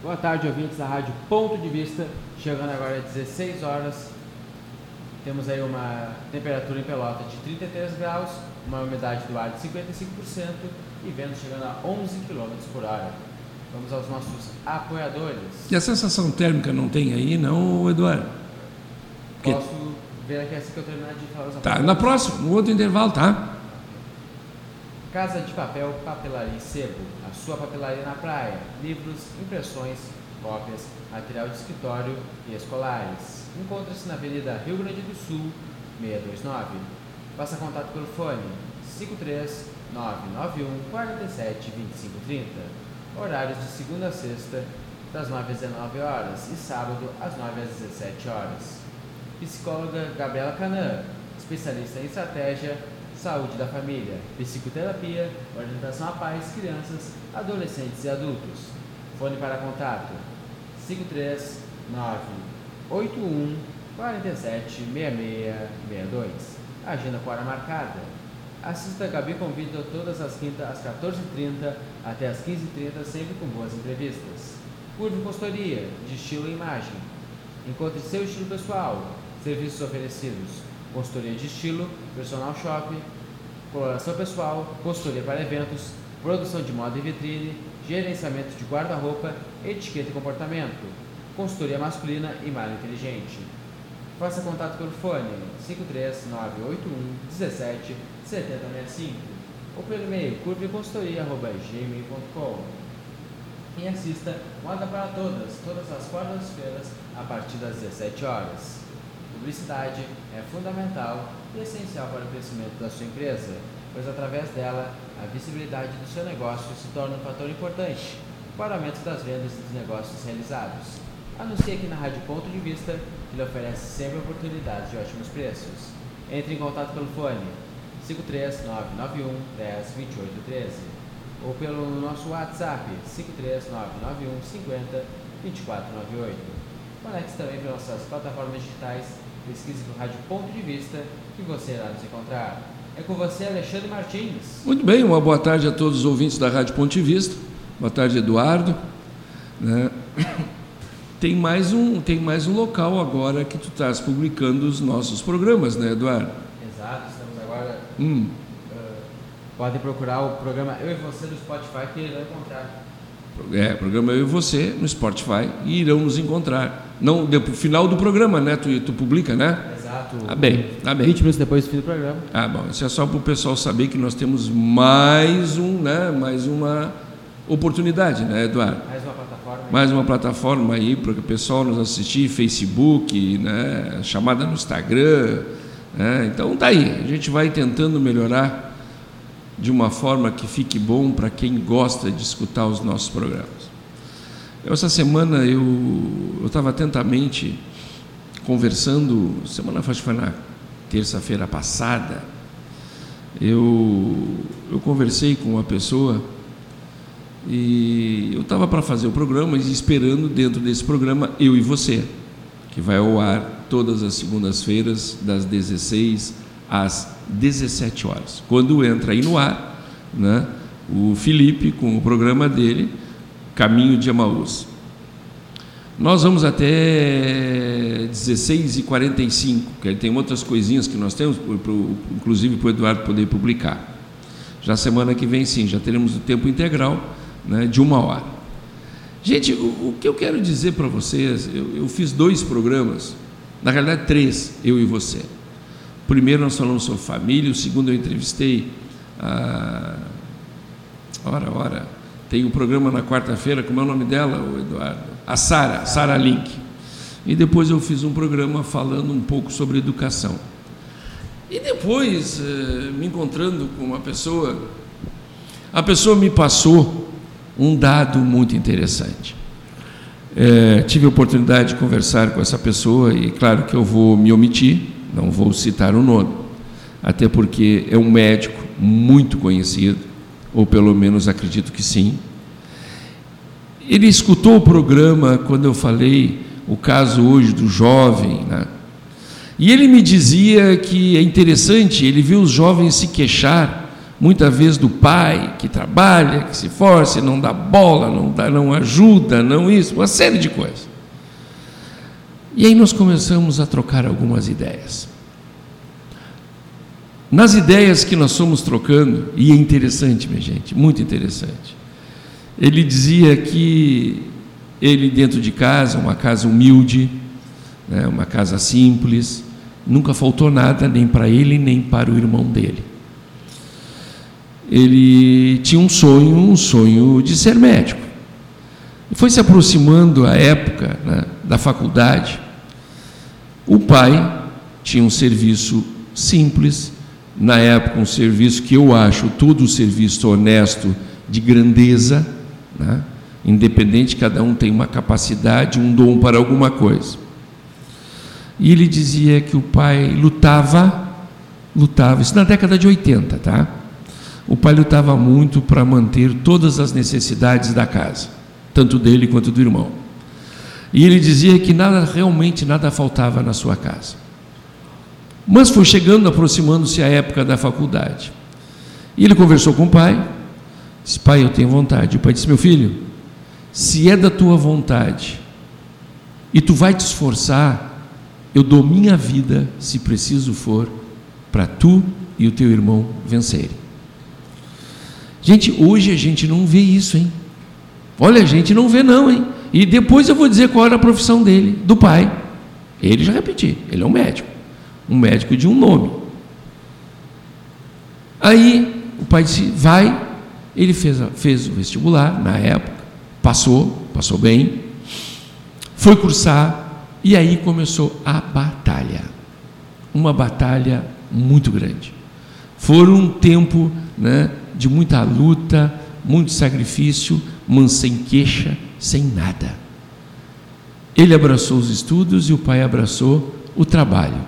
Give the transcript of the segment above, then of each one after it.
Boa tarde, ouvintes da Rádio Ponto de Vista. Chegando agora às 16 horas. Temos aí uma temperatura em Pelota de 33 graus, uma umidade do ar de 55% e vento chegando a 11 km por hora. Vamos aos nossos apoiadores. E a sensação térmica não tem aí, não, Eduardo? Posso ver aqui assim que eu terminar de falar os Tá, na próxima, no outro intervalo, tá? Casa de Papel, Papelaria e Sebo. A sua papelaria na praia. Livros, impressões, cópias, material de escritório e escolares. Encontra-se na Avenida Rio Grande do Sul, 629. Faça contato pelo fone 53991 47 2530. Horários de segunda a sexta, das 9 às 19 horas e sábado, às 9 às 17 horas. Psicóloga Gabriela Canã, especialista em estratégia saúde da família, psicoterapia, orientação a pais, crianças, adolescentes e adultos. Fone para contato 539 81 47 6662. Agenda com hora marcada. Assista a Gabi Convida todas as quintas às 14h30 até às 15h30, sempre com boas entrevistas. Curva Consultoria, de estilo e imagem. Encontre seu estilo pessoal. Serviços oferecidos consultoria de estilo, personal shopping, coloração pessoal, consultoria para eventos, produção de moda e vitrine, gerenciamento de guarda-roupa, etiqueta e comportamento, consultoria masculina e malha inteligente. Faça contato pelo fone 53981 17 7065 ou pelo e-mail curveconsultoria.gmail.com e assista Moda para Todas, todas as quartas-feiras, a partir das 17 horas. Publicidade é fundamental e essencial para o crescimento da sua empresa, pois através dela a visibilidade do seu negócio se torna um fator importante para o aumento das vendas e dos negócios realizados. Anuncie aqui na Rádio Ponto de Vista, que lhe oferece sempre oportunidades de ótimos preços. Entre em contato pelo fone 53991 10 28 13 ou pelo nosso WhatsApp 53991 50 2498. Conecte também para nossas plataformas digitais Pesquise no Rádio Ponto de Vista que você irá nos encontrar. É com você, Alexandre Martins. Muito bem, uma boa tarde a todos os ouvintes da Rádio Ponto de Vista. Boa tarde, Eduardo. Né? Tem mais um, tem mais um local agora que tu estás publicando os nossos programas, né, Eduardo? Exato, estamos agora. Hum. Uh, podem procurar o programa Eu e Você do Spotify que irão encontrar. É, programa Eu e Você no Spotify e irão nos encontrar. Não, no final do programa, né? Tu, tu publica, né? Exato. Ah, bem, tá bem. 20 minutos depois do fim do programa. Ah, bom. Isso é só para o pessoal saber que nós temos mais um, né? Mais uma oportunidade, né, Eduardo? Mais uma plataforma. Aí. Mais uma plataforma aí para o pessoal nos assistir, Facebook, né? Chamada no Instagram. Né? Então tá aí. A gente vai tentando melhorar de uma forma que fique bom para quem gosta de escutar os nossos programas. Essa semana eu estava atentamente conversando, semana acho que foi na terça-feira passada, eu, eu conversei com uma pessoa e eu estava para fazer o programa e esperando dentro desse programa Eu e Você, que vai ao ar todas as segundas-feiras, das 16 às 17 horas. Quando entra aí no ar, né, o Felipe, com o programa dele, Caminho de Emaús. Nós vamos até 16h45, que tem outras coisinhas que nós temos, inclusive para o Eduardo poder publicar. Já semana que vem, sim, já teremos o tempo integral né, de uma hora. Gente, o, o que eu quero dizer para vocês, eu, eu fiz dois programas, na realidade três, eu e você primeiro nós falamos sobre família, o segundo eu entrevistei a. Ora, ora, tem um programa na quarta-feira, como é o nome dela, o Eduardo? A Sara, Sara Link. E depois eu fiz um programa falando um pouco sobre educação. E depois, eh, me encontrando com uma pessoa, a pessoa me passou um dado muito interessante. É, tive a oportunidade de conversar com essa pessoa e, claro, que eu vou me omitir, não vou citar o nome, até porque é um médico muito conhecido, ou pelo menos acredito que sim. Ele escutou o programa quando eu falei o caso hoje do jovem, né? E ele me dizia que é interessante, ele viu os jovens se queixar muitas vezes do pai que trabalha, que se força, não dá bola, não, dá, não ajuda, não isso, uma série de coisas. E aí nós começamos a trocar algumas ideias. Nas ideias que nós fomos trocando, e é interessante, minha gente, muito interessante. Ele dizia que ele dentro de casa, uma casa humilde, né, uma casa simples, nunca faltou nada nem para ele nem para o irmão dele. Ele tinha um sonho, um sonho de ser médico. Foi se aproximando a época né, da faculdade. O pai tinha um serviço simples, na época um serviço que eu acho todo o serviço honesto de grandeza, né? independente, cada um tem uma capacidade, um dom para alguma coisa. E ele dizia que o pai lutava, lutava, isso na década de 80, tá? O pai lutava muito para manter todas as necessidades da casa, tanto dele quanto do irmão. E ele dizia que nada, realmente nada faltava na sua casa. Mas foi chegando, aproximando-se a época da faculdade. E ele conversou com o pai, disse: Pai, eu tenho vontade. O pai disse: Meu filho, se é da tua vontade e tu vai te esforçar, eu dou minha vida, se preciso for, para tu e o teu irmão vencerem. Gente, hoje a gente não vê isso, hein? Olha, a gente não vê, não, hein? E depois eu vou dizer qual era a profissão dele, do pai. Ele já repeti, ele é um médico um médico de um nome. Aí o pai disse: vai. Ele fez, fez o vestibular na época, passou, passou bem, foi cursar e aí começou a batalha. Uma batalha muito grande. Foi um tempo né, de muita luta, muito sacrifício, mas sem queixa, sem nada. Ele abraçou os estudos e o pai abraçou o trabalho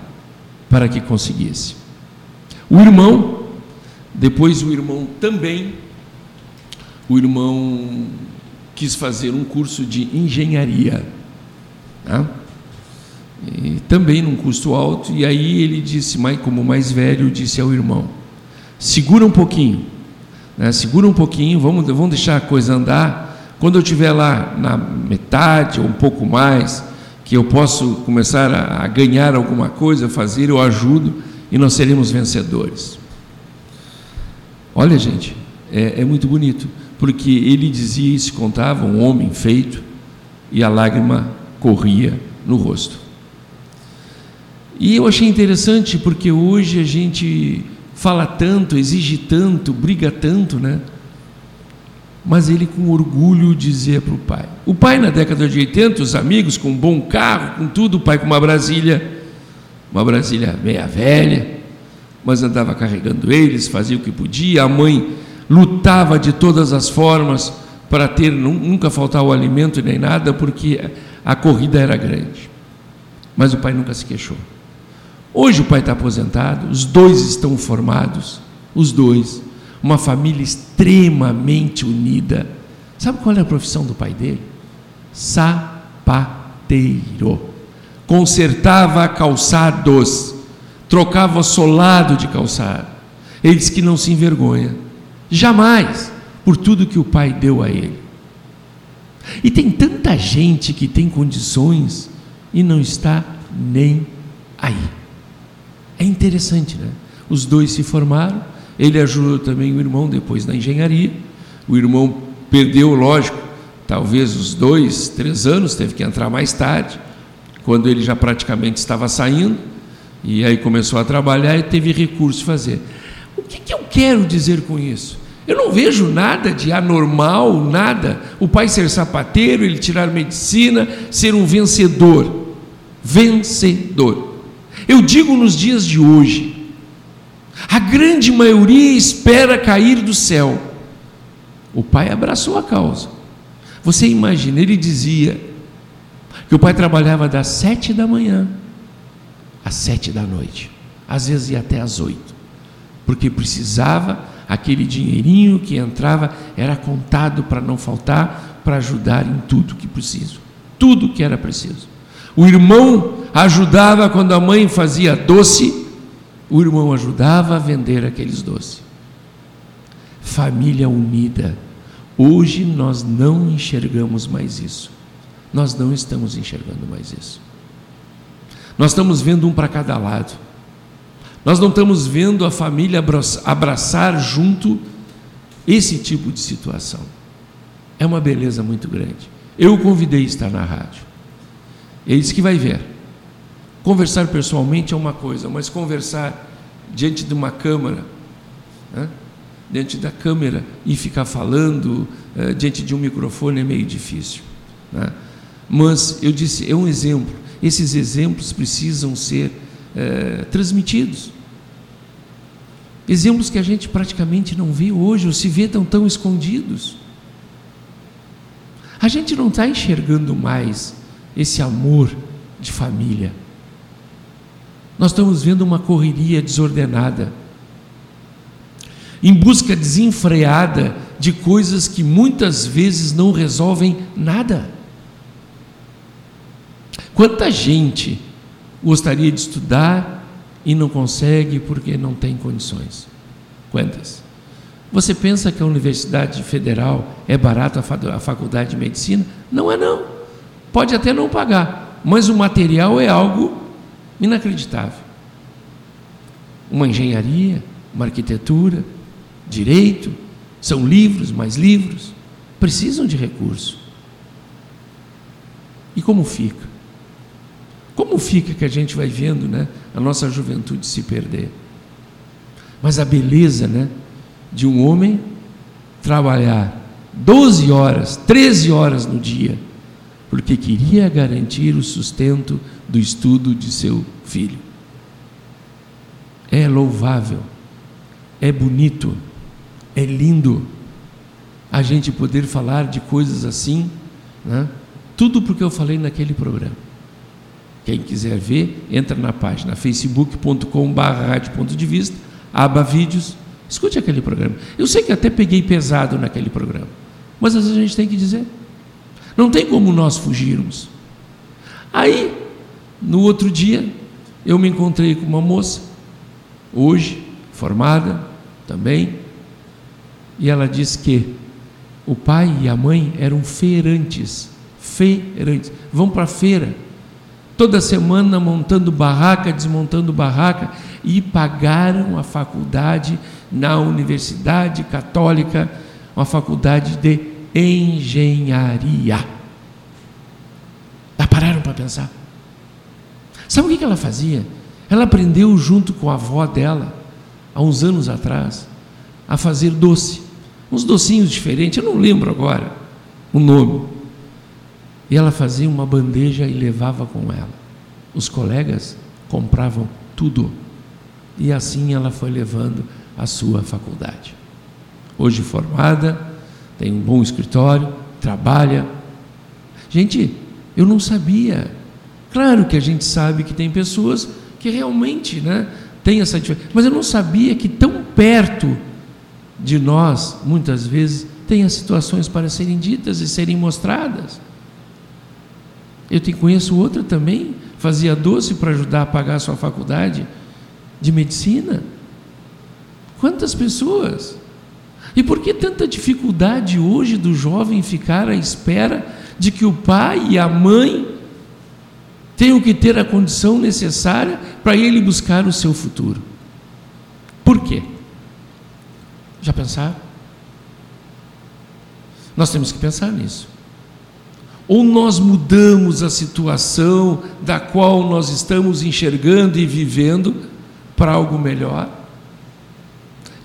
para que conseguisse. O irmão, depois o irmão também, o irmão quis fazer um curso de engenharia, né? também num custo alto, e aí ele disse, como mais velho, disse ao irmão: segura um pouquinho, né? segura um pouquinho, vamos, vamos deixar a coisa andar. Quando eu estiver lá na metade ou um pouco mais, que eu posso começar a, ganhar alguma coisa, fazer, eu ajudo e nós seremos vencedores. Olha, gente, é, é muito bonito, porque ele dizia e se contava, um homem feito, e a lágrima corria no rosto. E eu achei interessante porque hoje a gente fala tanto, exige tanto, briga tanto, né? Mas ele com orgulho dizia para o pai. O pai, na década de 80, os amigos com um bom carro, com tudo, o pai com uma Brasília, uma Brasília meia velha, mas andava carregando eles, fazia o que podia, a mãe lutava de todas as formas para ter, nunca faltar o alimento nem nada, porque a corrida era grande. Mas o pai nunca se queixou. Hoje o pai está aposentado, os dois estão formados, os dois uma família extremamente unida. Sabe qual é a profissão do pai dele? Sapateiro. Consertava calçados, trocava solado de calçado. Ele que não se envergonha, jamais, por tudo que o pai deu a ele. E tem tanta gente que tem condições e não está nem aí. É interessante, né? Os dois se formaram, ele ajudou também o irmão depois na engenharia. O irmão perdeu, lógico, talvez os dois, três anos, teve que entrar mais tarde, quando ele já praticamente estava saindo, e aí começou a trabalhar e teve recurso fazer. O que, que eu quero dizer com isso? Eu não vejo nada de anormal, nada. O pai ser sapateiro, ele tirar medicina, ser um vencedor. Vencedor. Eu digo nos dias de hoje, a grande maioria espera cair do céu. O pai abraçou a causa. Você imagina, ele dizia que o pai trabalhava das sete da manhã às sete da noite, às vezes ia até às oito, porque precisava aquele dinheirinho que entrava era contado para não faltar, para ajudar em tudo que preciso, tudo que era preciso. O irmão ajudava quando a mãe fazia doce o irmão ajudava a vender aqueles doces. família unida. Hoje nós não enxergamos mais isso. Nós não estamos enxergando mais isso. Nós estamos vendo um para cada lado. Nós não estamos vendo a família abraçar junto esse tipo de situação. É uma beleza muito grande. Eu o convidei a estar na rádio. Disse que vai ver. Conversar pessoalmente é uma coisa, mas conversar diante de uma câmara, né? diante da câmera e ficar falando uh, diante de um microfone é meio difícil. Né? Mas eu disse, é um exemplo. Esses exemplos precisam ser uh, transmitidos. Exemplos que a gente praticamente não vê hoje, ou se vê tão, tão escondidos. A gente não está enxergando mais esse amor de família. Nós estamos vendo uma correria desordenada em busca desenfreada de coisas que muitas vezes não resolvem nada. Quanta gente gostaria de estudar e não consegue porque não tem condições? Quantas? Você pensa que a Universidade Federal é barata a faculdade de medicina? Não é não. Pode até não pagar, mas o material é algo inacreditável. Uma engenharia, uma arquitetura, direito, são livros, mais livros, precisam de recurso. E como fica? Como fica que a gente vai vendo, né, a nossa juventude se perder? Mas a beleza, né, de um homem trabalhar 12 horas, 13 horas no dia, porque queria garantir o sustento do estudo de seu filho. É louvável, é bonito é lindo a gente poder falar de coisas assim, né? tudo porque eu falei naquele programa. Quem quiser ver, entra na página facebook.com.br de vista, aba vídeos, escute aquele programa. Eu sei que até peguei pesado naquele programa, mas às vezes a gente tem que dizer. Não tem como nós fugirmos. Aí, no outro dia, eu me encontrei com uma moça, hoje, formada também, e ela diz que o pai e a mãe eram feirantes, feirantes, vão para a feira, toda semana montando barraca, desmontando barraca, e pagaram a faculdade na Universidade Católica, uma faculdade de engenharia. Já pararam para pensar? Sabe o que ela fazia? Ela aprendeu junto com a avó dela, há uns anos atrás, a fazer doce uns docinhos diferentes, eu não lembro agora o nome. E ela fazia uma bandeja e levava com ela. Os colegas compravam tudo. E assim ela foi levando a sua faculdade. Hoje formada, tem um bom escritório, trabalha. Gente, eu não sabia. Claro que a gente sabe que tem pessoas que realmente né, têm essa dificuldade, mas eu não sabia que tão perto de nós, muitas vezes, tem as situações para serem ditas e serem mostradas. Eu te conheço outra também, fazia doce para ajudar a pagar a sua faculdade de medicina. Quantas pessoas? E por que tanta dificuldade hoje do jovem ficar à espera de que o pai e a mãe tenham que ter a condição necessária para ele buscar o seu futuro? Por quê? Já pensaram? Nós temos que pensar nisso. Ou nós mudamos a situação da qual nós estamos enxergando e vivendo para algo melhor?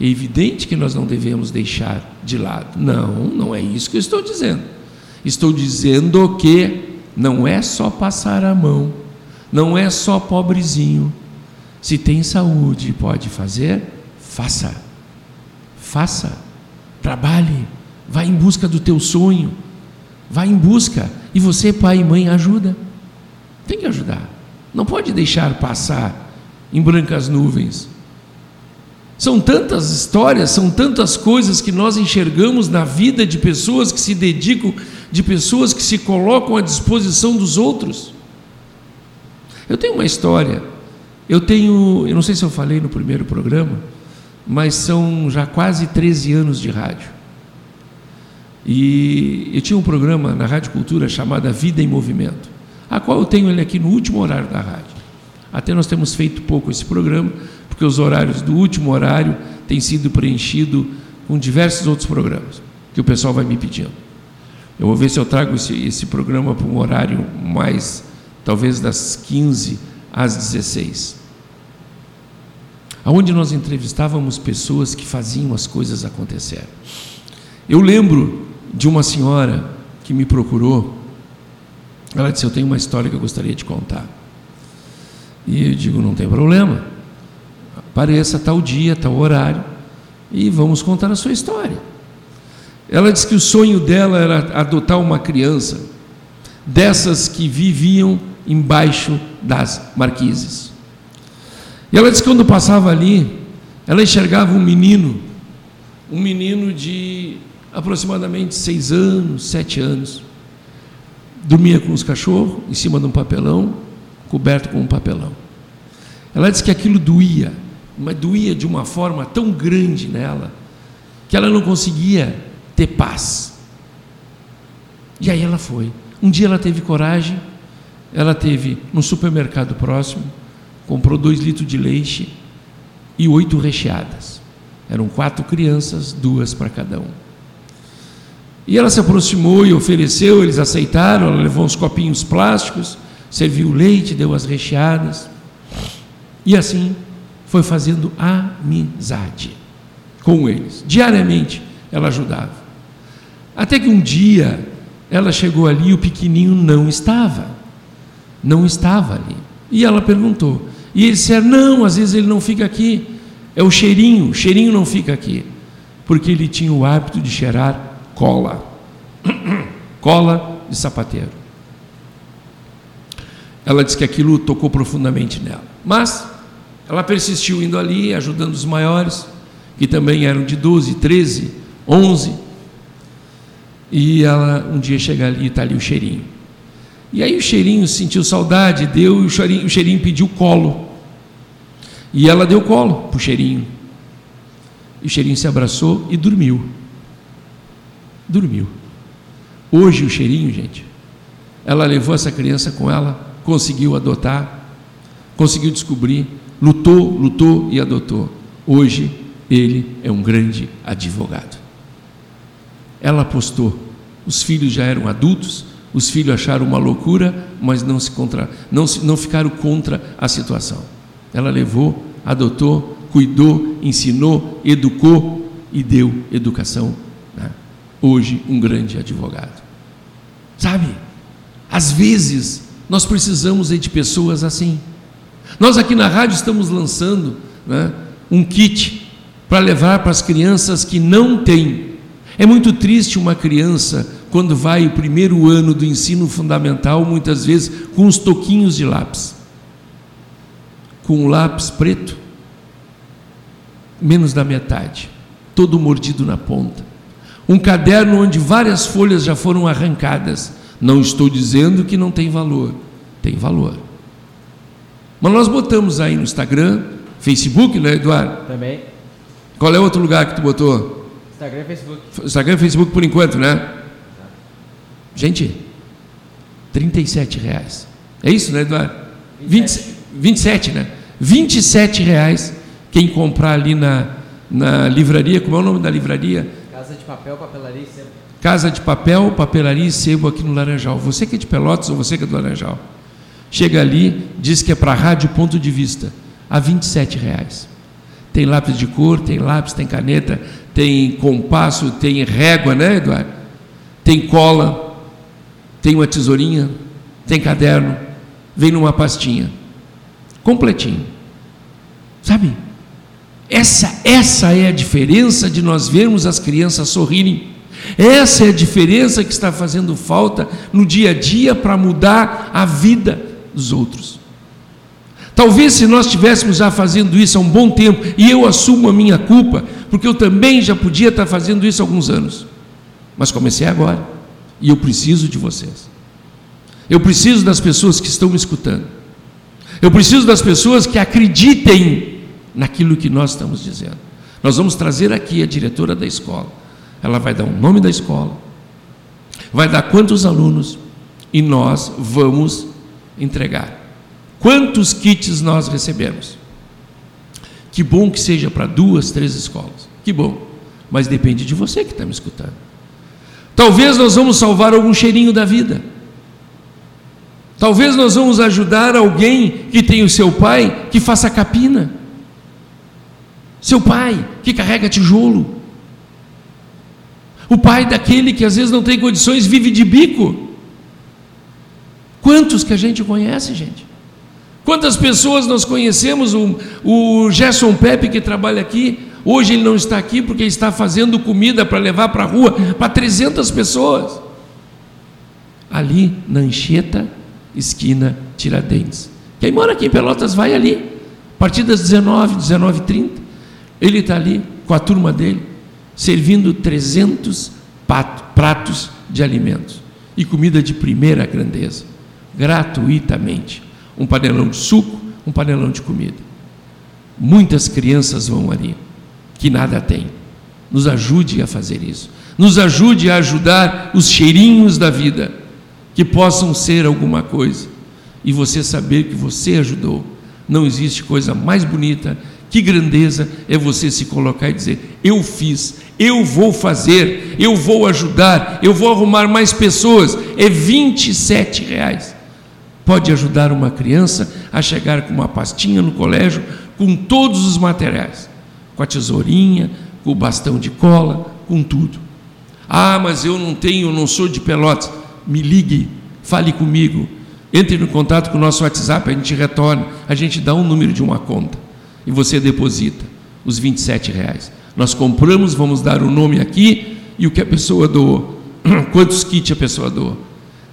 É evidente que nós não devemos deixar de lado. Não, não é isso que eu estou dizendo. Estou dizendo que não é só passar a mão, não é só pobrezinho. Se tem saúde e pode fazer, faça faça, trabalhe, vá em busca do teu sonho, vá em busca, e você, pai e mãe, ajuda. Tem que ajudar. Não pode deixar passar em brancas nuvens. São tantas histórias, são tantas coisas que nós enxergamos na vida de pessoas que se dedicam, de pessoas que se colocam à disposição dos outros. Eu tenho uma história, eu tenho, eu não sei se eu falei no primeiro programa, mas são já quase 13 anos de rádio. E eu tinha um programa na Rádio Cultura chamado Vida em Movimento, a qual eu tenho ele aqui no último horário da rádio. Até nós temos feito pouco esse programa, porque os horários do último horário têm sido preenchidos com diversos outros programas que o pessoal vai me pedindo. Eu vou ver se eu trago esse, esse programa para um horário mais, talvez das 15 às 16. Onde nós entrevistávamos pessoas que faziam as coisas acontecerem. Eu lembro de uma senhora que me procurou. Ela disse: Eu tenho uma história que eu gostaria de contar. E eu digo: Não tem problema. Apareça tal dia, tal horário, e vamos contar a sua história. Ela disse que o sonho dela era adotar uma criança, dessas que viviam embaixo das marquises. E ela disse que quando passava ali, ela enxergava um menino, um menino de aproximadamente seis anos, sete anos, dormia com os cachorros em cima de um papelão, coberto com um papelão. Ela disse que aquilo doía, mas doía de uma forma tão grande nela, que ela não conseguia ter paz. E aí ela foi. Um dia ela teve coragem, ela teve no supermercado próximo, comprou dois litros de leite e oito recheadas. Eram quatro crianças, duas para cada um. E ela se aproximou e ofereceu, eles aceitaram, ela levou uns copinhos plásticos, serviu o leite, deu as recheadas. E assim foi fazendo amizade com eles. Diariamente ela ajudava. Até que um dia ela chegou ali e o pequenininho não estava. Não estava ali. E ela perguntou. E ele disse: Não, às vezes ele não fica aqui. É o cheirinho, o cheirinho não fica aqui. Porque ele tinha o hábito de cheirar cola. cola de sapateiro. Ela disse que aquilo tocou profundamente nela. Mas ela persistiu indo ali, ajudando os maiores, que também eram de 12, 13, 11 e ela um dia chega ali e está ali o cheirinho. E aí o cheirinho sentiu saudade, deu e o cheirinho, o cheirinho pediu colo. E ela deu colo para o cheirinho. E o cheirinho se abraçou e dormiu. Dormiu. Hoje o cheirinho, gente, ela levou essa criança com ela, conseguiu adotar, conseguiu descobrir, lutou, lutou e adotou. Hoje ele é um grande advogado. Ela apostou. Os filhos já eram adultos, os filhos acharam uma loucura, mas não se contra, não, se, não ficaram contra a situação. Ela levou, adotou, cuidou, ensinou, educou e deu educação. Né? Hoje, um grande advogado. Sabe? Às vezes, nós precisamos de pessoas assim. Nós aqui na rádio estamos lançando né, um kit para levar para as crianças que não têm é muito triste uma criança, quando vai o primeiro ano do ensino fundamental, muitas vezes com uns toquinhos de lápis, com um lápis preto, menos da metade, todo mordido na ponta. Um caderno onde várias folhas já foram arrancadas. Não estou dizendo que não tem valor, tem valor. Mas nós botamos aí no Instagram, Facebook, né, Eduardo? Também. Qual é outro lugar que tu botou? Instagram e Facebook. Instagram e Facebook por enquanto, né? Gente, 37 reais. É isso, né, Eduardo? 27. 20, 27, né? 27 reais quem comprar ali na, na livraria, como é o nome da livraria? Casa de Papel, Papelaria e Sebo. Casa de Papel, Papelaria e Sebo aqui no Laranjal. Você que é de Pelotas ou você que é do Laranjal. Chega ali, diz que é para Rádio Ponto de Vista, a 27 reais. Tem lápis de cor, tem lápis, tem caneta, tem compasso, tem régua, né, Eduardo? Tem cola, tem uma tesourinha, tem caderno, vem numa pastinha, completinho. Sabe? Essa, essa é a diferença de nós vermos as crianças sorrirem. Essa é a diferença que está fazendo falta no dia a dia para mudar a vida dos outros. Talvez se nós estivéssemos já fazendo isso há um bom tempo, e eu assumo a minha culpa, porque eu também já podia estar fazendo isso há alguns anos. Mas comecei agora. E eu preciso de vocês. Eu preciso das pessoas que estão me escutando. Eu preciso das pessoas que acreditem naquilo que nós estamos dizendo. Nós vamos trazer aqui a diretora da escola. Ela vai dar o nome da escola, vai dar quantos alunos e nós vamos entregar. Quantos kits nós recebemos? Que bom que seja para duas, três escolas. Que bom. Mas depende de você que está me escutando. Talvez nós vamos salvar algum cheirinho da vida. Talvez nós vamos ajudar alguém que tem o seu pai que faça capina. Seu pai que carrega tijolo. O pai daquele que às vezes não tem condições vive de bico. Quantos que a gente conhece, gente? Quantas pessoas nós conhecemos? O, o Gerson Pepe que trabalha aqui, hoje ele não está aqui porque está fazendo comida para levar para a rua para 300 pessoas. Ali na Anchieta, esquina Tiradentes. Quem mora aqui em Pelotas vai ali, a partir das 19, 19 30 ele está ali com a turma dele, servindo 300 pratos de alimentos e comida de primeira grandeza, gratuitamente. Um panelão de suco, um panelão de comida. Muitas crianças vão ali, que nada têm. Nos ajude a fazer isso. Nos ajude a ajudar os cheirinhos da vida, que possam ser alguma coisa. E você saber que você ajudou. Não existe coisa mais bonita que grandeza é você se colocar e dizer: Eu fiz, eu vou fazer, eu vou ajudar, eu vou arrumar mais pessoas. É 27 reais. Pode ajudar uma criança a chegar com uma pastinha no colégio com todos os materiais, com a tesourinha, com o bastão de cola, com tudo. Ah, mas eu não tenho, não sou de Pelotas. Me ligue, fale comigo, entre em contato com o nosso WhatsApp, a gente retorna, a gente dá um número de uma conta e você deposita os 27 reais. Nós compramos, vamos dar o nome aqui e o que a pessoa doou. Quantos kits a pessoa doou?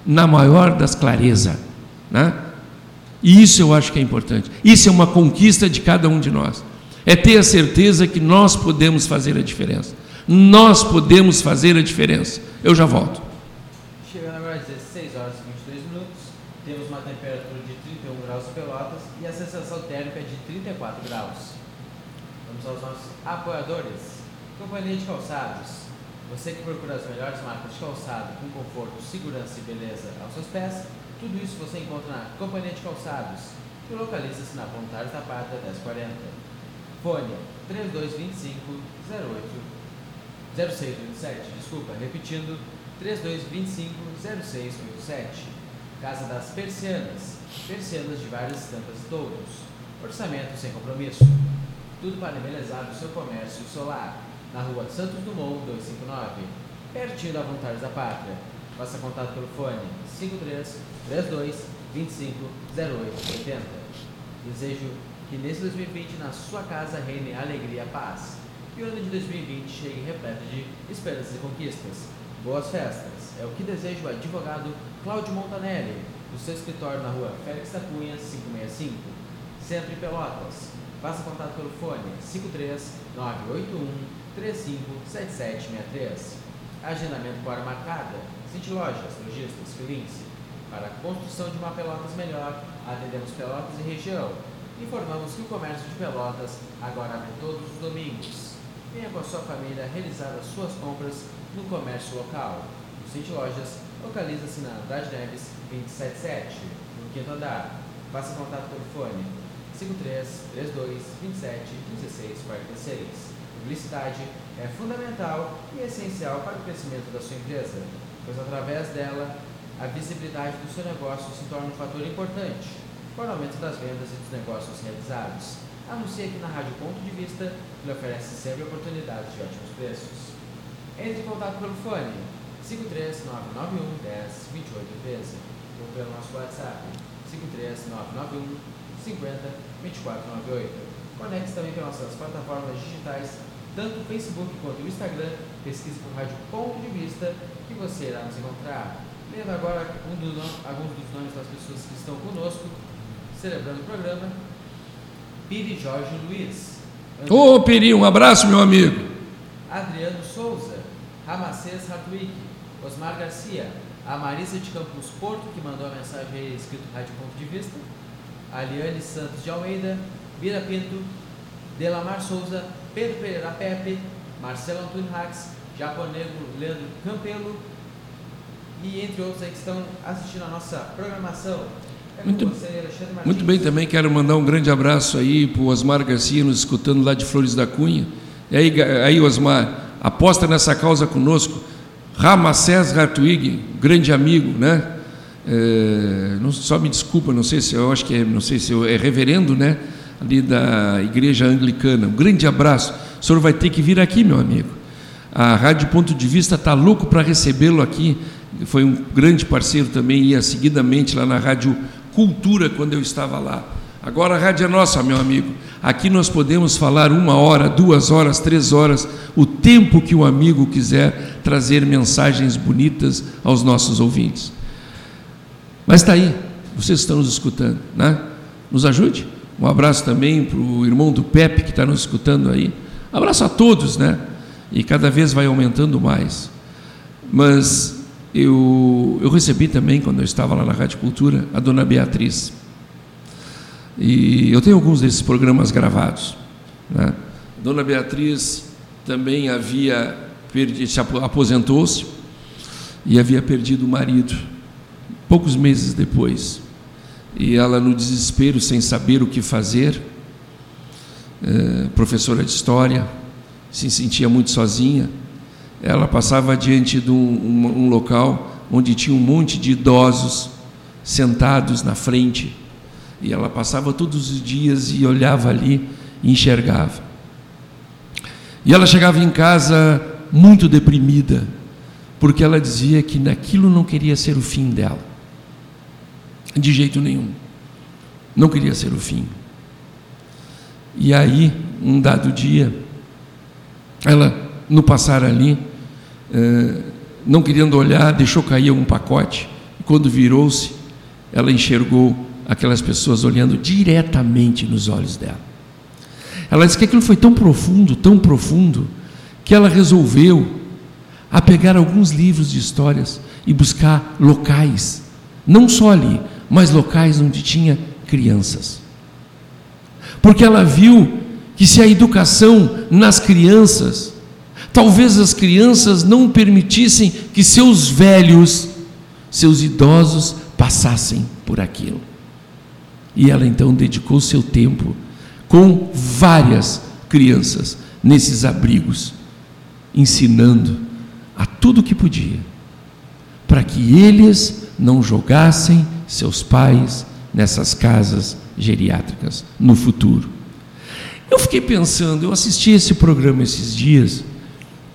Na maior das clarezas. Né? E isso eu acho que é importante. Isso é uma conquista de cada um de nós. É ter a certeza que nós podemos fazer a diferença. Nós podemos fazer a diferença. Eu já volto. Chegando agora às 16 horas e 22 minutos, temos uma temperatura de 31 graus Pelotas e a sensação térmica de 34 graus. Vamos aos nossos apoiadores. Companhia de Calçados. Você que procura as melhores marcas de calçado com conforto, segurança e beleza aos seus pés, tudo isso você encontra na Companhia de Calçados, que localiza-se na Voluntários da Pátria 1040. Fone 3225 08 0687, desculpa, repetindo 3225 0687. Casa das Persianas, persianas de várias estampas e touros. Orçamento sem compromisso. Tudo para embelezar o seu comércio solar. Na rua Santos Dumont 259, pertinho da Voluntários da Pátria. Faça contato pelo fone 53 32 25 08 80. Desejo que nesse 2020 na sua casa reine alegria e paz. E o ano de 2020 chegue repleto de esperanças e conquistas. Boas festas. É o que deseja o advogado Cláudio Montanelli, do seu escritório na rua Félix da Cunha 565, sempre em Pelotas. Faça contato pelo fone 53 981 357763. Agendamento com hora marcada. City Lojas, Lojistas, Filince. Para a construção de uma Pelotas melhor, atendemos Pelotas e região. Informamos que o comércio de Pelotas agora abre todos os domingos. Venha com a sua família realizar as suas compras no comércio local. O City Lojas localiza-se na Andrade Neves 277, no quinto andar. Faça contato pelo fone 53 32 27 16 46. Publicidade é fundamental e essencial para o crescimento da sua empresa, pois através dela a visibilidade do seu negócio se torna um fator importante para o aumento das vendas e dos negócios realizados. Anuncie aqui na Rádio Ponto de Vista, que lhe oferece sempre oportunidades de ótimos preços. Entre em contato pelo fone 53991 10 28 13 ou pelo nosso WhatsApp 53991 50 24 98. Conecte-se também pelas nossas plataformas digitais, tanto o Facebook quanto o Instagram. Pesquise por Rádio Ponto de Vista que você irá nos encontrar. Lendo agora um do, alguns dos nomes das pessoas que estão conosco, celebrando o programa. Piri Jorge Luiz. Ô, oh, Piri, um abraço, meu amigo. Adriano Souza, Ramacés Hartwig, Osmar Garcia, a Marisa de Campos Porto, que mandou a mensagem aí escrito Rádio Ponto de Vista, a Liane Santos de Almeida, Bira Pinto, Delamar Souza, Pedro Pereira Pepe, Marcelo Antônio Rax, Japonego Leandro Campelo e entre outros aí que estão assistindo a nossa programação. É muito, muito bem, também quero mandar um grande abraço aí para o Osmar Garcia, nos escutando lá de Flores da Cunha. E aí, aí Osmar, aposta nessa causa conosco. Ramacés Ratwig, grande amigo, né? É, não, só me desculpa, não sei se eu acho que é, não sei se eu, é reverendo, né? Ali da igreja anglicana. Um grande abraço. O senhor vai ter que vir aqui, meu amigo. A Rádio Ponto de Vista está louco para recebê-lo aqui. Foi um grande parceiro também, ia seguidamente lá na Rádio Cultura quando eu estava lá. Agora a rádio é nossa, meu amigo. Aqui nós podemos falar uma hora, duas horas, três horas, o tempo que o amigo quiser trazer mensagens bonitas aos nossos ouvintes. Mas está aí, vocês estão nos escutando, né? Nos ajude. Um abraço também para o irmão do Pepe que está nos escutando aí. Abraço a todos, né? E cada vez vai aumentando mais. Mas eu, eu recebi também, quando eu estava lá na Rádio Cultura, a dona Beatriz. E eu tenho alguns desses programas gravados. Né? Dona Beatriz também havia perdido, se aposentou-se e havia perdido o marido, poucos meses depois. E ela, no desespero, sem saber o que fazer, é, professora de história, se sentia muito sozinha. Ela passava diante de um, um, um local onde tinha um monte de idosos sentados na frente e ela passava todos os dias e olhava ali e enxergava. E ela chegava em casa muito deprimida, porque ela dizia que naquilo não queria ser o fim dela. De jeito nenhum. Não queria ser o fim. E aí, um dado dia, ela, no passar ali, eh, não querendo olhar, deixou cair um pacote. E quando virou-se, ela enxergou aquelas pessoas olhando diretamente nos olhos dela. Ela disse que aquilo foi tão profundo, tão profundo, que ela resolveu a pegar alguns livros de histórias e buscar locais, não só ali, mas locais onde tinha crianças. Porque ela viu que se a educação nas crianças, talvez as crianças não permitissem que seus velhos, seus idosos passassem por aquilo. E ela então dedicou seu tempo com várias crianças nesses abrigos, ensinando a tudo que podia, para que eles não jogassem seus pais nessas casas geriátricas no futuro. Eu fiquei pensando, eu assisti esse programa esses dias,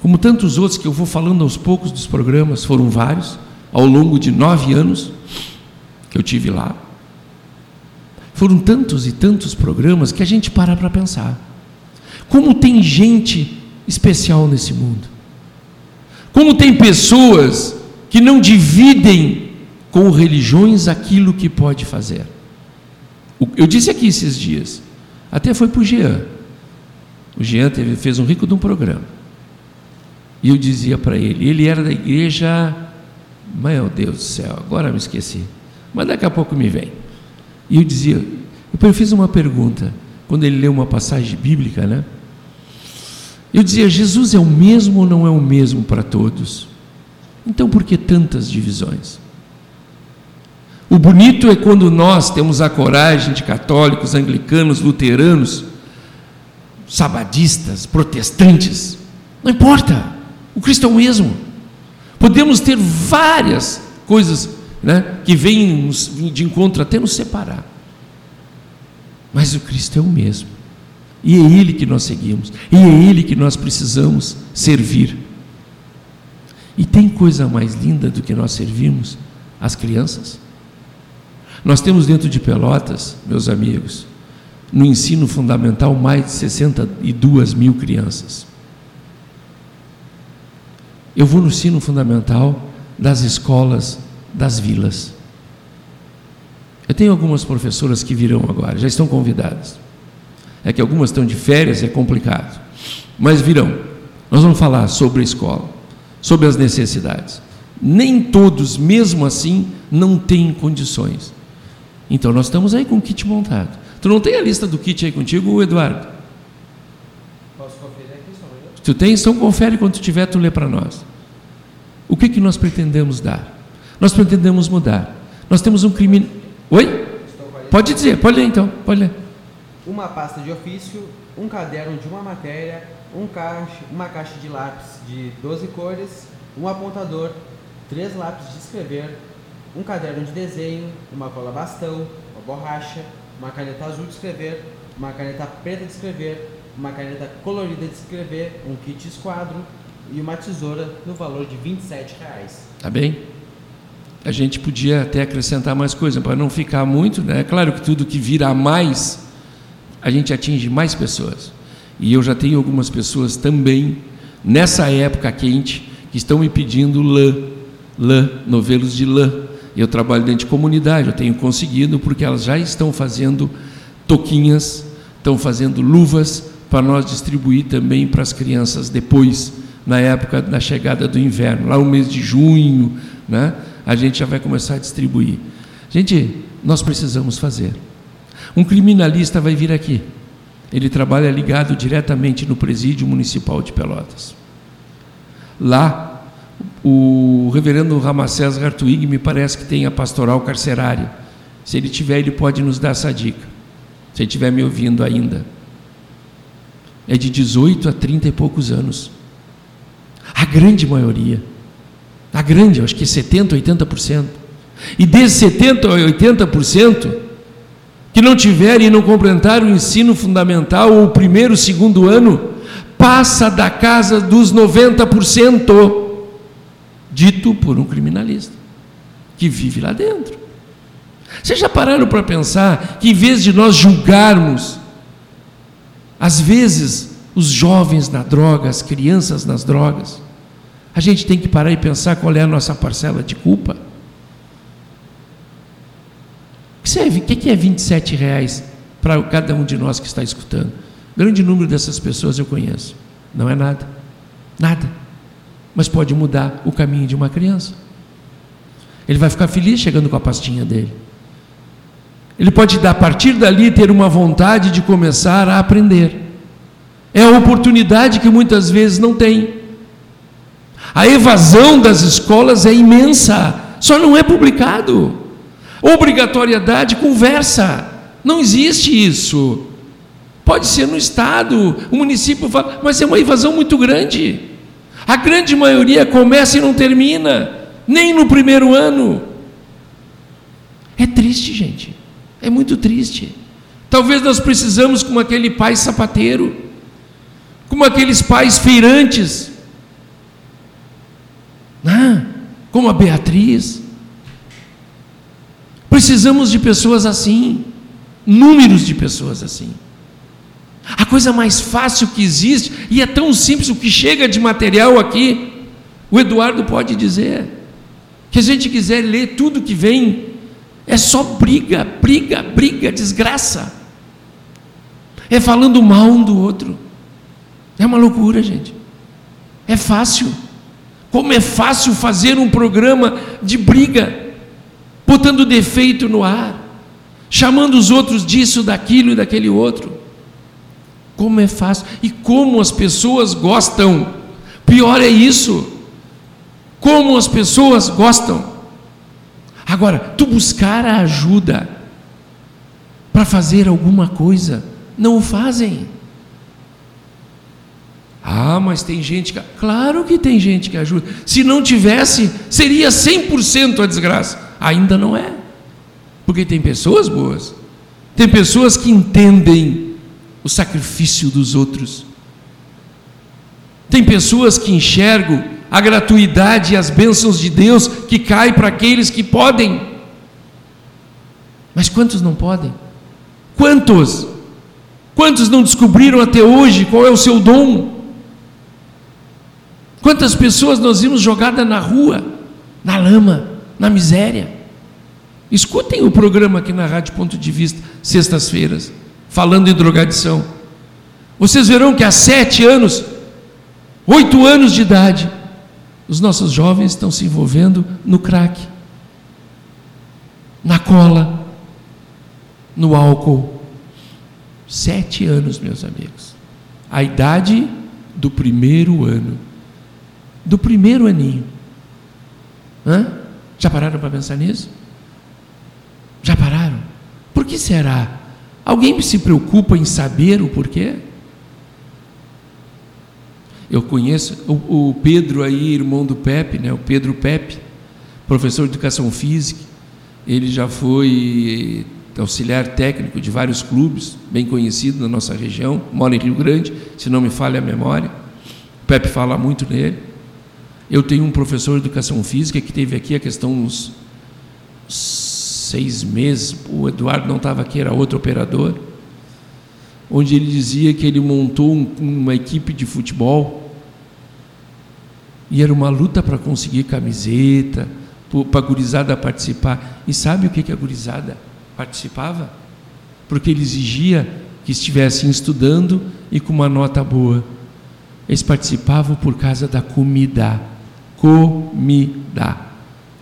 como tantos outros que eu vou falando aos poucos dos programas, foram vários, ao longo de nove anos que eu tive lá. Foram tantos e tantos programas que a gente para para pensar. Como tem gente especial nesse mundo. Como tem pessoas que não dividem com religiões aquilo que pode fazer. Eu disse aqui esses dias, até foi para o Jean. O Jean teve, fez um rico de um programa. E eu dizia para ele, ele era da igreja, meu Deus do céu, agora me esqueci, mas daqui a pouco me vem. E eu dizia, eu fiz uma pergunta, quando ele leu uma passagem bíblica, né? Eu dizia, Jesus é o mesmo ou não é o mesmo para todos? Então por que tantas divisões? O bonito é quando nós temos a coragem de católicos, anglicanos, luteranos, sabadistas, protestantes, não importa, o Cristo é o mesmo. Podemos ter várias coisas né, que vêm de encontro até nos separar. Mas o Cristo é o mesmo. E é Ele que nós seguimos. E é Ele que nós precisamos servir. E tem coisa mais linda do que nós servirmos as crianças? Nós temos dentro de Pelotas, meus amigos, no ensino fundamental, mais de 62 mil crianças. Eu vou no ensino fundamental das escolas das vilas. Eu tenho algumas professoras que virão agora, já estão convidadas. É que algumas estão de férias, é complicado. Mas virão. Nós vamos falar sobre a escola, sobre as necessidades. Nem todos, mesmo assim, não têm condições. Então nós estamos aí com o kit montado. Tu não tem a lista do kit aí contigo, Eduardo? Posso Tu tens? Então confere quando tu tiver, tu lê para nós. O que, que nós pretendemos dar? Nós pretendemos mudar. Nós temos um crime. Oi? Pode dizer, pode ler então, pode ler. Uma pasta de ofício, um caderno de uma matéria, um caixa, uma caixa de lápis de 12 cores, um apontador, três lápis de escrever, um caderno de desenho, uma cola bastão, uma borracha, uma caneta azul de escrever, uma caneta preta de escrever, uma caneta colorida de escrever, um kit esquadro e uma tesoura no valor de 27 reais. Tá bem? A gente podia até acrescentar mais coisa para não ficar muito, né? Claro que tudo que vira mais, a gente atinge mais pessoas. E eu já tenho algumas pessoas também nessa época quente que estão me pedindo lã, lã, novelos de lã. Eu trabalho dentro de comunidade, eu tenho conseguido porque elas já estão fazendo toquinhas, estão fazendo luvas para nós distribuir também para as crianças depois, na época da chegada do inverno, lá no mês de junho, né? A gente já vai começar a distribuir. Gente, nós precisamos fazer. Um criminalista vai vir aqui. Ele trabalha ligado diretamente no presídio municipal de Pelotas. Lá, o reverendo Ramacés Hartwig me parece que tem a pastoral carcerária. Se ele tiver, ele pode nos dar essa dica. Se ele estiver me ouvindo ainda. É de 18 a 30 e poucos anos. A grande maioria. A grande, acho que 70, 80%. E desses 70 a 80% que não tiverem e não completaram o ensino fundamental ou o primeiro, segundo ano, passa da casa dos 90%, dito por um criminalista que vive lá dentro. Vocês já pararam para pensar que em vez de nós julgarmos, às vezes, os jovens na droga, as crianças nas drogas, a gente tem que parar e pensar qual é a nossa parcela de culpa. O que é 27 reais para cada um de nós que está escutando? Grande número dessas pessoas eu conheço. Não é nada. Nada. Mas pode mudar o caminho de uma criança. Ele vai ficar feliz chegando com a pastinha dele. Ele pode, a partir dali, ter uma vontade de começar a aprender. É a oportunidade que muitas vezes não tem. A evasão das escolas é imensa, só não é publicado. Obrigatoriedade, conversa. Não existe isso. Pode ser no Estado, o município fala, mas é uma evasão muito grande. A grande maioria começa e não termina, nem no primeiro ano. É triste, gente. É muito triste. Talvez nós precisamos como aquele pai sapateiro, como aqueles pais feirantes, né? como a Beatriz. Precisamos de pessoas assim, números de pessoas assim. A coisa mais fácil que existe, e é tão simples o que chega de material aqui, o Eduardo pode dizer, que a gente quiser ler tudo que vem, é só briga, briga, briga, desgraça. É falando mal um do outro. É uma loucura, gente. É fácil. Como é fácil fazer um programa de briga, botando defeito no ar, chamando os outros disso, daquilo e daquele outro. Como é fácil. E como as pessoas gostam. Pior é isso. Como as pessoas gostam. Agora, tu buscar a ajuda para fazer alguma coisa, não o fazem. Ah, mas tem gente que. Claro que tem gente que ajuda. Se não tivesse, seria 100% a desgraça. Ainda não é. Porque tem pessoas boas. Tem pessoas que entendem o sacrifício dos outros. Tem pessoas que enxergam a gratuidade e as bênçãos de Deus que cai para aqueles que podem. Mas quantos não podem? Quantos? Quantos não descobriram até hoje qual é o seu dom? Quantas pessoas nós vimos jogadas na rua, na lama, na miséria? Escutem o programa aqui na Rádio Ponto de Vista, sextas-feiras, falando em drogadição. Vocês verão que há sete anos, oito anos de idade, os nossos jovens estão se envolvendo no crack, na cola, no álcool. Sete anos, meus amigos. A idade do primeiro ano. Do primeiro aninho. Hã? Já pararam para pensar nisso? Já pararam? Por que será? Alguém se preocupa em saber o porquê? Eu conheço o, o Pedro aí, irmão do Pepe, né? o Pedro Pepe, professor de educação física. Ele já foi auxiliar técnico de vários clubes, bem conhecido na nossa região, mora em Rio Grande, se não me falha a memória. O Pepe fala muito nele. Eu tenho um professor de educação física que teve aqui a questão uns seis meses, o Eduardo não estava aqui, era outro operador, onde ele dizia que ele montou um, uma equipe de futebol e era uma luta para conseguir camiseta, para a gurizada participar. E sabe o que, que a gurizada participava? Porque ele exigia que estivessem estudando e com uma nota boa. Eles participavam por causa da comida comida.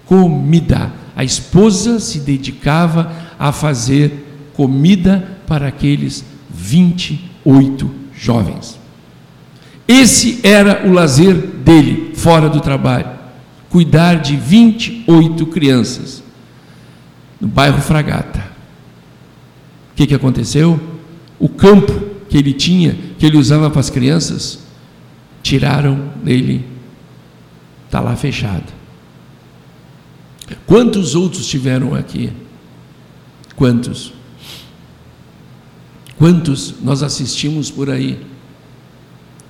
Comida. A esposa se dedicava a fazer comida para aqueles 28 jovens. Esse era o lazer dele, fora do trabalho. Cuidar de 28 crianças no bairro Fragata. O que, que aconteceu? O campo que ele tinha, que ele usava para as crianças, tiraram dele Está lá fechado. Quantos outros tiveram aqui? Quantos? Quantos nós assistimos por aí?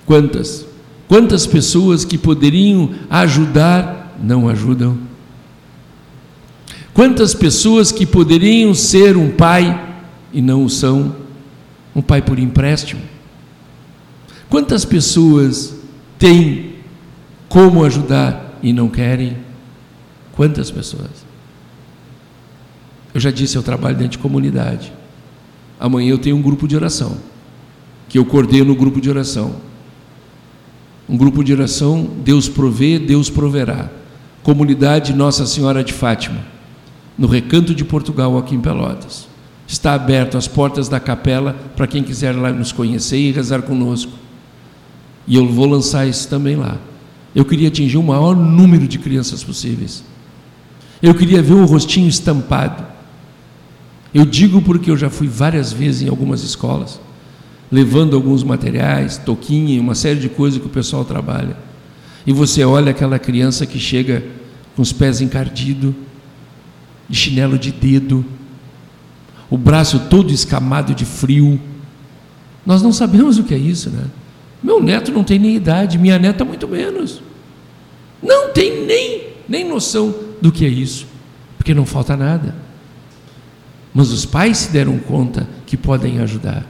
Quantas? Quantas pessoas que poderiam ajudar não ajudam? Quantas pessoas que poderiam ser um pai e não o são? Um pai por empréstimo? Quantas pessoas têm como ajudar e não querem? Quantas pessoas? Eu já disse, eu trabalho dentro de comunidade. Amanhã eu tenho um grupo de oração, que eu coordeno o grupo de oração. Um grupo de oração, Deus provê, Deus proverá. Comunidade Nossa Senhora de Fátima, no Recanto de Portugal, aqui em Pelotas. Está aberto as portas da capela para quem quiser lá nos conhecer e rezar conosco. E eu vou lançar isso também lá. Eu queria atingir o maior número de crianças possíveis. Eu queria ver o rostinho estampado. Eu digo porque eu já fui várias vezes em algumas escolas, levando alguns materiais, toquinha, uma série de coisas que o pessoal trabalha. E você olha aquela criança que chega com os pés encardidos, de chinelo de dedo, o braço todo escamado de frio. Nós não sabemos o que é isso, né? Meu neto não tem nem idade, minha neta muito menos. Não tem nem, nem noção do que é isso, porque não falta nada. Mas os pais se deram conta que podem ajudar.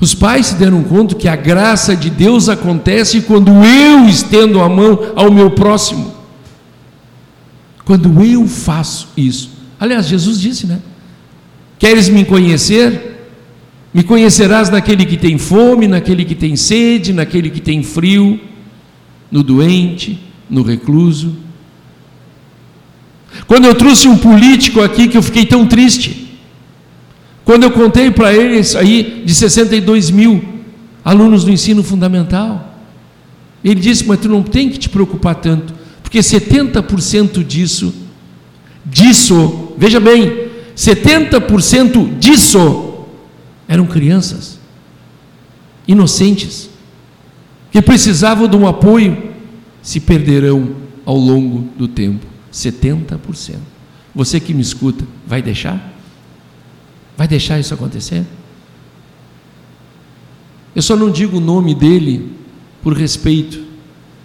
Os pais se deram conta que a graça de Deus acontece quando eu estendo a mão ao meu próximo. Quando eu faço isso. Aliás, Jesus disse, né? Queres me conhecer? Me conhecerás naquele que tem fome, naquele que tem sede, naquele que tem frio, no doente, no recluso. Quando eu trouxe um político aqui que eu fiquei tão triste, quando eu contei para eles aí de 62 mil alunos do ensino fundamental, ele disse: Mas tu não tem que te preocupar tanto, porque 70% disso, disso, veja bem, 70% disso eram crianças, inocentes, que precisavam de um apoio, se perderão ao longo do tempo 70%. Você que me escuta, vai deixar? Vai deixar isso acontecer? Eu só não digo o nome dele por respeito,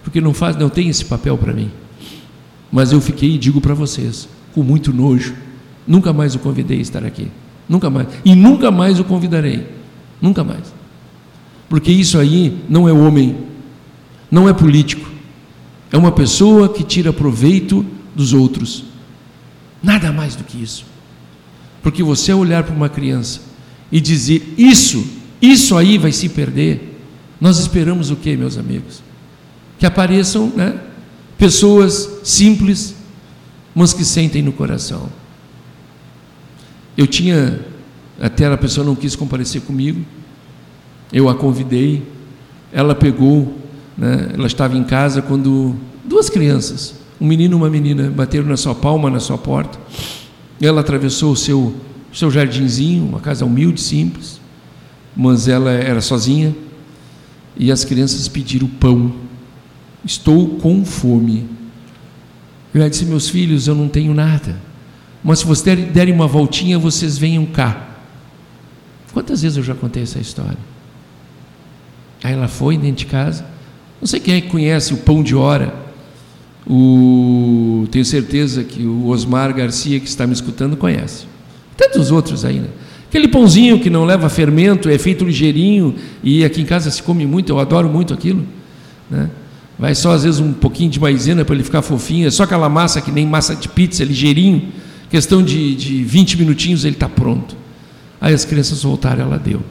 porque não faz, não tem esse papel para mim. Mas eu fiquei e digo para vocês, com muito nojo, nunca mais o convidei a estar aqui. Nunca mais. E nunca mais o convidarei. Nunca mais. Porque isso aí não é homem, não é político. É uma pessoa que tira proveito dos outros. Nada mais do que isso. Porque você olhar para uma criança e dizer isso, isso aí vai se perder, nós esperamos o que, meus amigos? Que apareçam né, pessoas simples, mas que sentem no coração. Eu tinha, até a pessoa não quis comparecer comigo, eu a convidei, ela pegou, né, ela estava em casa quando duas crianças, um menino e uma menina, bateram na sua palma, na sua porta. Ela atravessou o seu, seu jardinzinho, uma casa humilde, simples, mas ela era sozinha, e as crianças pediram pão. Estou com fome. Eu disse, meus filhos, eu não tenho nada. Mas se vocês derem uma voltinha, vocês venham cá. Quantas vezes eu já contei essa história? Aí ela foi dentro de casa. Não sei quem é que conhece o pão de hora. O, tenho certeza que o Osmar Garcia, que está me escutando, conhece. Tantos outros né? Aquele pãozinho que não leva fermento, é feito ligeirinho, e aqui em casa se come muito, eu adoro muito aquilo. Né? Vai só às vezes um pouquinho de maisena para ele ficar fofinho, é só aquela massa que nem massa de pizza, ligeirinho. Questão de, de 20 minutinhos ele está pronto. Aí as crianças voltaram, ela deu.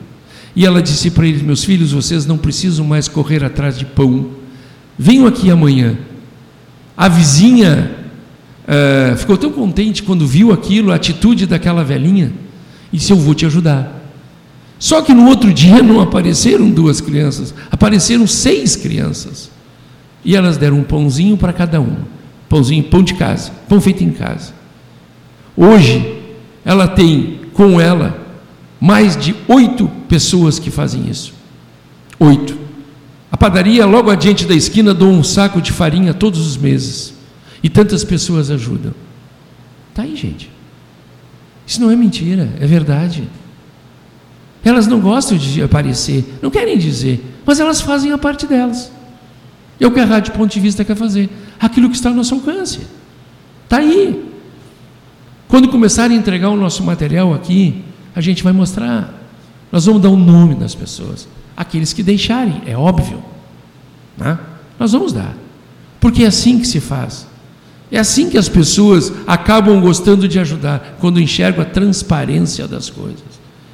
E ela disse para eles: Meus filhos, vocês não precisam mais correr atrás de pão. Venham aqui amanhã. A vizinha uh, ficou tão contente quando viu aquilo, a atitude daquela velhinha, e disse: Eu vou te ajudar. Só que no outro dia não apareceram duas crianças, apareceram seis crianças. E elas deram um pãozinho para cada uma. Pãozinho, pão de casa, pão feito em casa. Hoje, ela tem com ela mais de oito pessoas que fazem isso. Oito. A padaria, logo adiante da esquina, dou um saco de farinha todos os meses. E tantas pessoas ajudam. Está aí, gente. Isso não é mentira, é verdade. Elas não gostam de aparecer, não querem dizer, mas elas fazem a parte delas. É o que a Rádio Ponto de Vista quer fazer. Aquilo que está ao nosso alcance. Está aí. Quando começarem a entregar o nosso material aqui, a gente vai mostrar. Nós vamos dar o um nome das pessoas. Aqueles que deixarem, é óbvio. Né? Nós vamos dar. Porque é assim que se faz. É assim que as pessoas acabam gostando de ajudar, quando enxergam a transparência das coisas.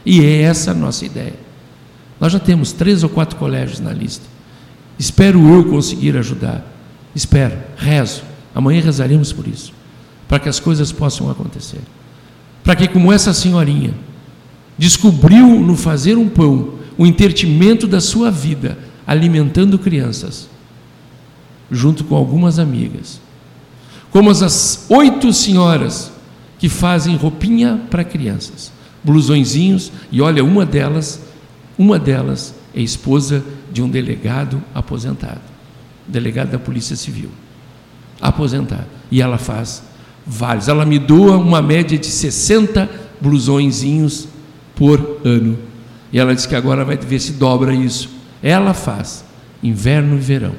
E é essa a nossa ideia. Nós já temos três ou quatro colégios na lista. Espero eu conseguir ajudar. Espero, rezo. Amanhã rezaremos por isso, para que as coisas possam acontecer. Para que, como essa senhorinha, descobriu no fazer um pão o intertimento da sua vida, alimentando crianças, junto com algumas amigas. Como as oito senhoras que fazem roupinha para crianças, blusõezinhos, e olha, uma delas, uma delas é esposa de um delegado aposentado, delegado da Polícia Civil, aposentado, e ela faz vários. Ela me doa uma média de 60 blusõezinhos por ano. E ela disse que agora vai ver se dobra isso. Ela faz, inverno e verão.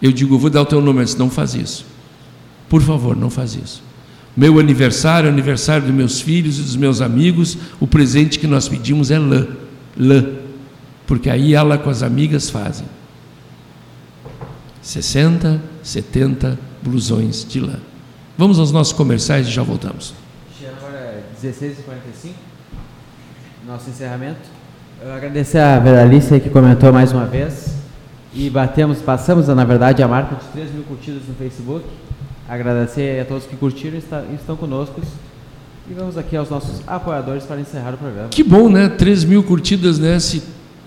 Eu digo, vou dar o teu nome, ela disse, não faz isso. Por favor, não faz isso. Meu aniversário, aniversário dos meus filhos e dos meus amigos, o presente que nós pedimos é lã. Lã. Porque aí ela com as amigas fazem. 60, 70 blusões de lã. Vamos aos nossos comerciais e já voltamos. Agora é 16h45 nosso encerramento. Eu agradecer a Veralice que comentou mais uma vez. E batemos, passamos, na verdade, a marca de 3 mil curtidas no Facebook. Agradecer a todos que curtiram e está, estão conosco. E vamos aqui aos nossos apoiadores para encerrar o programa. Que bom, né? 3 mil curtidas, né? Se,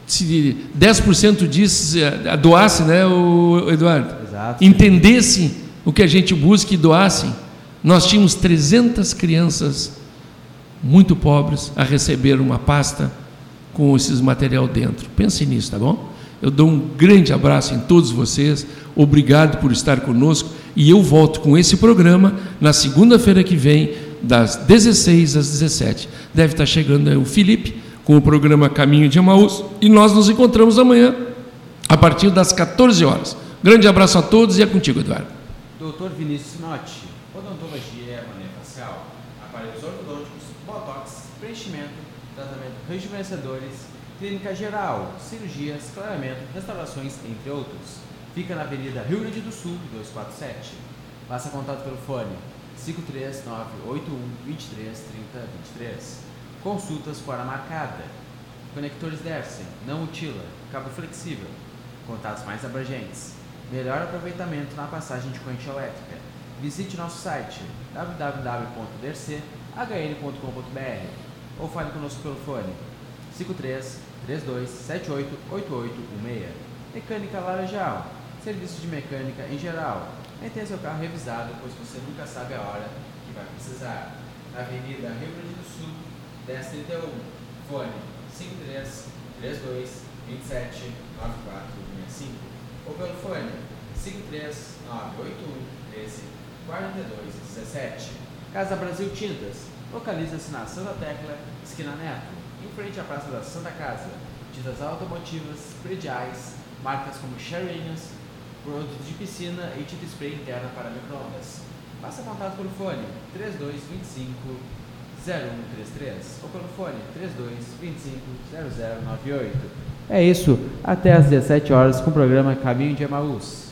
se 10% disso doasse, né, o Eduardo? Exato. Entendesse o que a gente busca e doasse. Nós tínhamos 300 crianças muito pobres a receber uma pasta com esses material dentro. Pense nisso, tá bom? Eu dou um grande abraço em todos vocês, obrigado por estar conosco e eu volto com esse programa na segunda-feira que vem, das 16 às 17. Deve estar chegando o Felipe com o programa Caminho de Amaús e nós nos encontramos amanhã a partir das 14 horas. Grande abraço a todos e é contigo, Eduardo. Doutor Vinícius Notti, rejuvenescedores, clínica geral, cirurgias, clareamento, restaurações, entre outros. Fica na Avenida Rio Grande do Sul, 247. Faça contato pelo fone 53981 23 30 23. Consultas fora marcada. Conectores Dersen, não mutila, cabo flexível. Contatos mais abrangentes. Melhor aproveitamento na passagem de corrente elétrica. Visite nosso site www.derc.hn.com.br ou fale conosco pelo fone 53 32 78 8816. Mecânica Laranjal, serviço de mecânica em geral. Mantenha seu carro revisado, pois você nunca sabe a hora que vai precisar. Avenida Rio Grande do Sul, 1031, fone 53 32 27 9465 ou pelo fone 53 981 13 42 17. Casa Brasil Tintas, localiza-se na Santa Tecla, esquina Neto, em frente à Praça da Santa Casa. Tintas automotivas, prediais, marcas como Sherinians, produtos de piscina e tinta spray interna para microondas. Faça contato pelo fone 3225 0133 ou pelo fone 3225 0098. É isso, até às 17 horas com o programa Caminho de Emaús.